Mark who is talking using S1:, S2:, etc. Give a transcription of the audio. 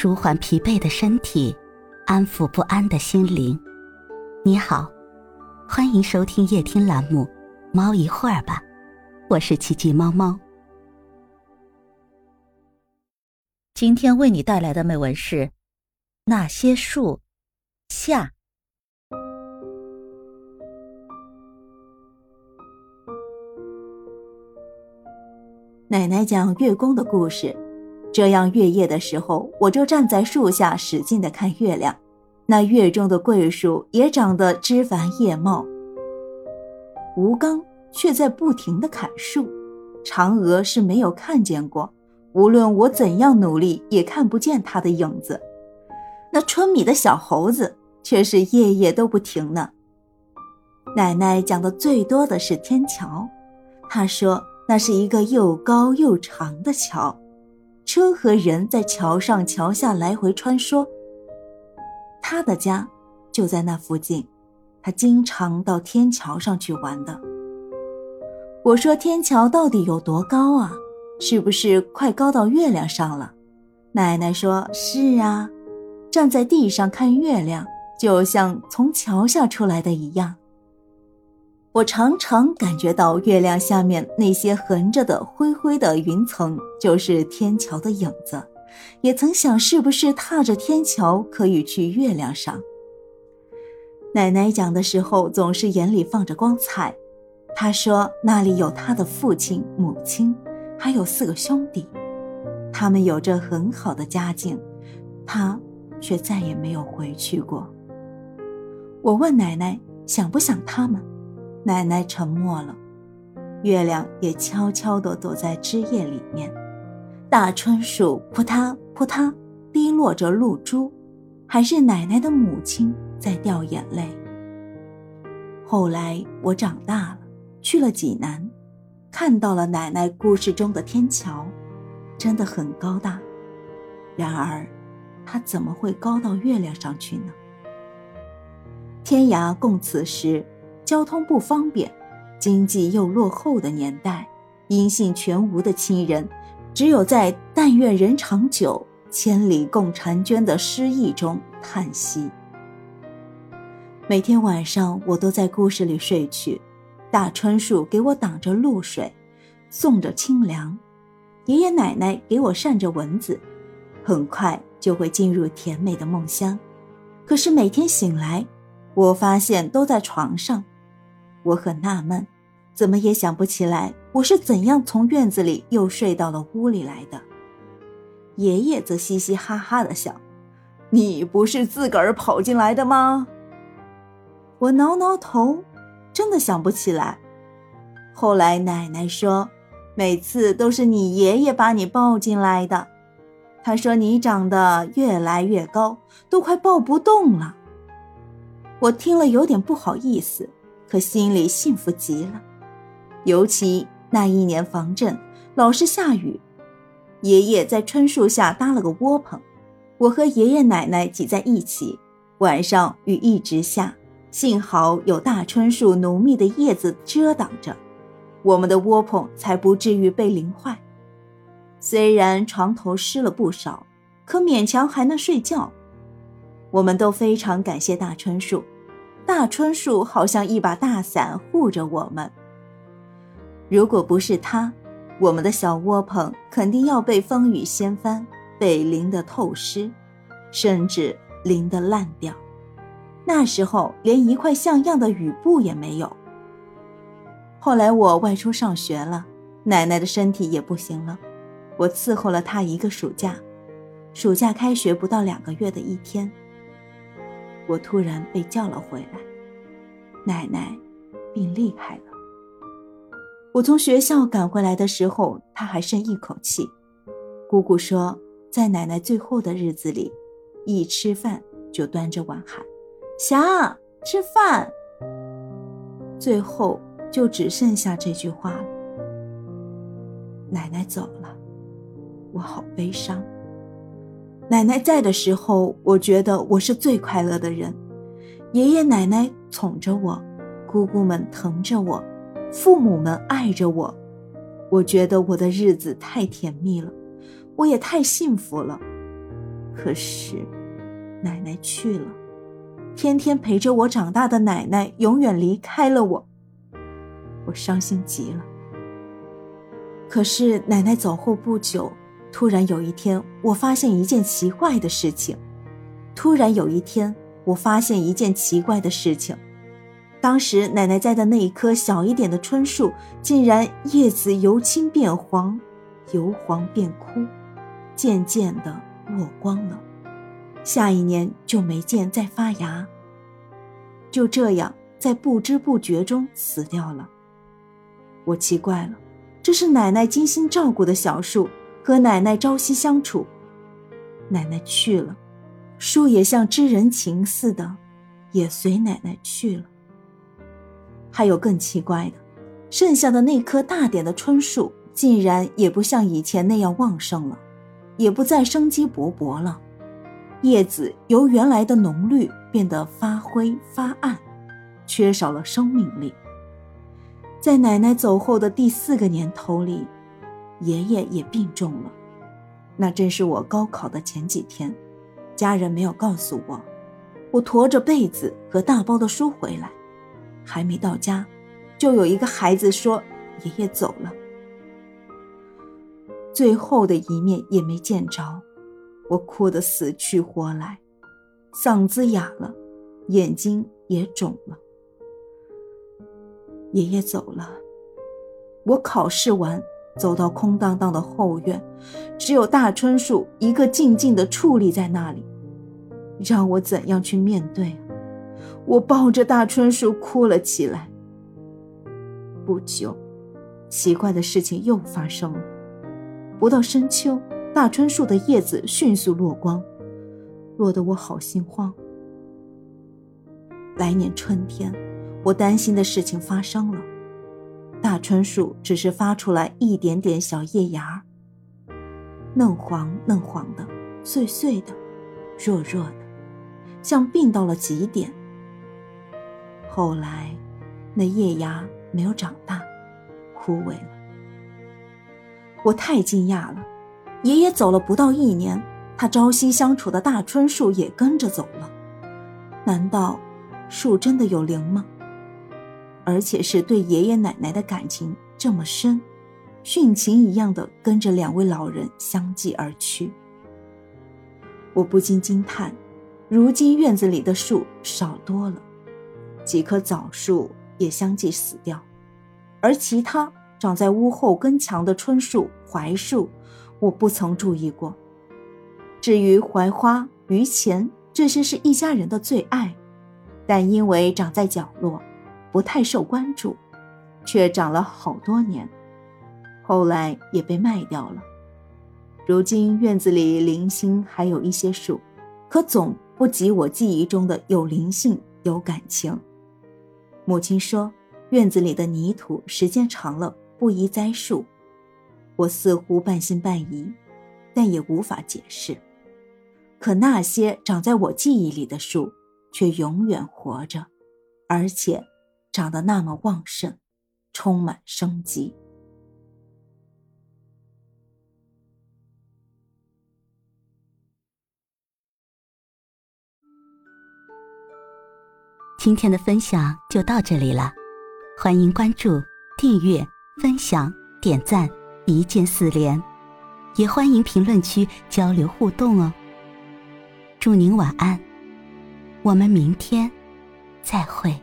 S1: 舒缓疲惫的身体，安抚不安的心灵。你好，欢迎收听夜听栏目《猫一会儿吧》，我是奇迹猫猫。今天为你带来的美文是《那些树下》。
S2: 奶奶讲月宫的故事，这样月夜的时候，我就站在树下使劲的看月亮。那月中的桂树也长得枝繁叶茂。吴刚却在不停的砍树，嫦娥是没有看见过，无论我怎样努力，也看不见他的影子。那春米的小猴子却是夜夜都不停呢。奶奶讲的最多的是天桥，她说。那是一个又高又长的桥，车和人在桥上桥下来回穿梭。他的家就在那附近，他经常到天桥上去玩的。我说：“天桥到底有多高啊？是不是快高到月亮上了？”奶奶说：“是啊，站在地上看月亮，就像从桥下出来的一样。”我常常感觉到月亮下面那些横着的灰灰的云层就是天桥的影子，也曾想是不是踏着天桥可以去月亮上。奶奶讲的时候总是眼里放着光彩，她说那里有她的父亲、母亲，还有四个兄弟，他们有着很好的家境，她却再也没有回去过。我问奶奶想不想他们？奶奶沉默了，月亮也悄悄地躲在枝叶里面。大椿树扑嗒扑嗒滴落着露珠，还是奶奶的母亲在掉眼泪。后来我长大了，去了济南，看到了奶奶故事中的天桥，真的很高大。然而，它怎么会高到月亮上去呢？天涯共此时。交通不方便，经济又落后的年代，音信全无的亲人，只有在“但愿人长久，千里共婵娟”的诗意中叹息。每天晚上，我都在故事里睡去，大椿树给我挡着露水，送着清凉，爷爷奶奶给我扇着蚊子，很快就会进入甜美的梦乡。可是每天醒来，我发现都在床上。我很纳闷，怎么也想不起来我是怎样从院子里又睡到了屋里来的。爷爷则嘻嘻哈哈的笑：“你不是自个儿跑进来的吗？”我挠挠头，真的想不起来。后来奶奶说，每次都是你爷爷把你抱进来的。他说你长得越来越高，都快抱不动了。我听了有点不好意思。可心里幸福极了，尤其那一年防震，老是下雨，爷爷在椿树下搭了个窝棚，我和爷爷奶奶挤在一起。晚上雨一直下，幸好有大椿树浓密的叶子遮挡着，我们的窝棚才不至于被淋坏。虽然床头湿了不少，可勉强还能睡觉。我们都非常感谢大椿树。大椿树好像一把大伞护着我们。如果不是它，我们的小窝棚肯定要被风雨掀翻，被淋得透湿，甚至淋得烂掉。那时候连一块像样的雨布也没有。后来我外出上学了，奶奶的身体也不行了，我伺候了她一个暑假。暑假开学不到两个月的一天。我突然被叫了回来，奶奶病厉害了。我从学校赶回来的时候，她还剩一口气。姑姑说，在奶奶最后的日子里，一吃饭就端着碗喊：“霞，吃饭。”最后就只剩下这句话了。奶奶走了，我好悲伤。奶奶在的时候，我觉得我是最快乐的人。爷爷奶奶宠着我，姑姑们疼着我，父母们爱着我。我觉得我的日子太甜蜜了，我也太幸福了。可是，奶奶去了，天天陪着我长大的奶奶永远离开了我，我伤心极了。可是奶奶走后不久，突然有一天，我发现一件奇怪的事情。突然有一天，我发现一件奇怪的事情。当时奶奶栽的那一棵小一点的椿树，竟然叶子由青变黄，由黄变枯，渐渐的落光了。下一年就没见再发芽。就这样，在不知不觉中死掉了。我奇怪了，这是奶奶精心照顾的小树，和奶奶朝夕相处。奶奶去了，树也像知人情似的，也随奶奶去了。还有更奇怪的，剩下的那棵大点的椿树，竟然也不像以前那样旺盛了，也不再生机勃勃了，叶子由原来的浓绿变得发灰发暗，缺少了生命力。在奶奶走后的第四个年头里，爷爷也病重了，那正是我高考的前几天，家人没有告诉我，我驮着被子和大包的书回来。还没到家，就有一个孩子说：“爷爷走了。”最后的一面也没见着，我哭得死去活来，嗓子哑了，眼睛也肿了。爷爷走了，我考试完，走到空荡荡的后院，只有大椿树一个静静的矗立在那里，让我怎样去面对？我抱着大椿树哭了起来。不久，奇怪的事情又发生了。不到深秋，大椿树的叶子迅速落光，落得我好心慌。来年春天，我担心的事情发生了。大椿树只是发出来一点点小叶芽，嫩黄嫩黄的，碎碎的，弱弱的，像病到了极点。后来，那叶芽没有长大，枯萎了。我太惊讶了，爷爷走了不到一年，他朝夕相处的大椿树也跟着走了。难道树真的有灵吗？而且是对爷爷奶奶的感情这么深，殉情一样的跟着两位老人相继而去。我不禁惊叹，如今院子里的树少多了。几棵枣树也相继死掉，而其他长在屋后跟墙的椿树、槐树，我不曾注意过。至于槐花、榆钱，这些是一家人的最爱，但因为长在角落，不太受关注，却长了好多年，后来也被卖掉了。如今院子里零星还有一些树，可总不及我记忆中的有灵性、有感情。母亲说：“院子里的泥土时间长了不宜栽树。”我似乎半信半疑，但也无法解释。可那些长在我记忆里的树，却永远活着，而且长得那么旺盛，充满生机。
S1: 今天的分享就到这里了，欢迎关注、订阅、分享、点赞，一键四连，也欢迎评论区交流互动哦。祝您晚安，我们明天再会。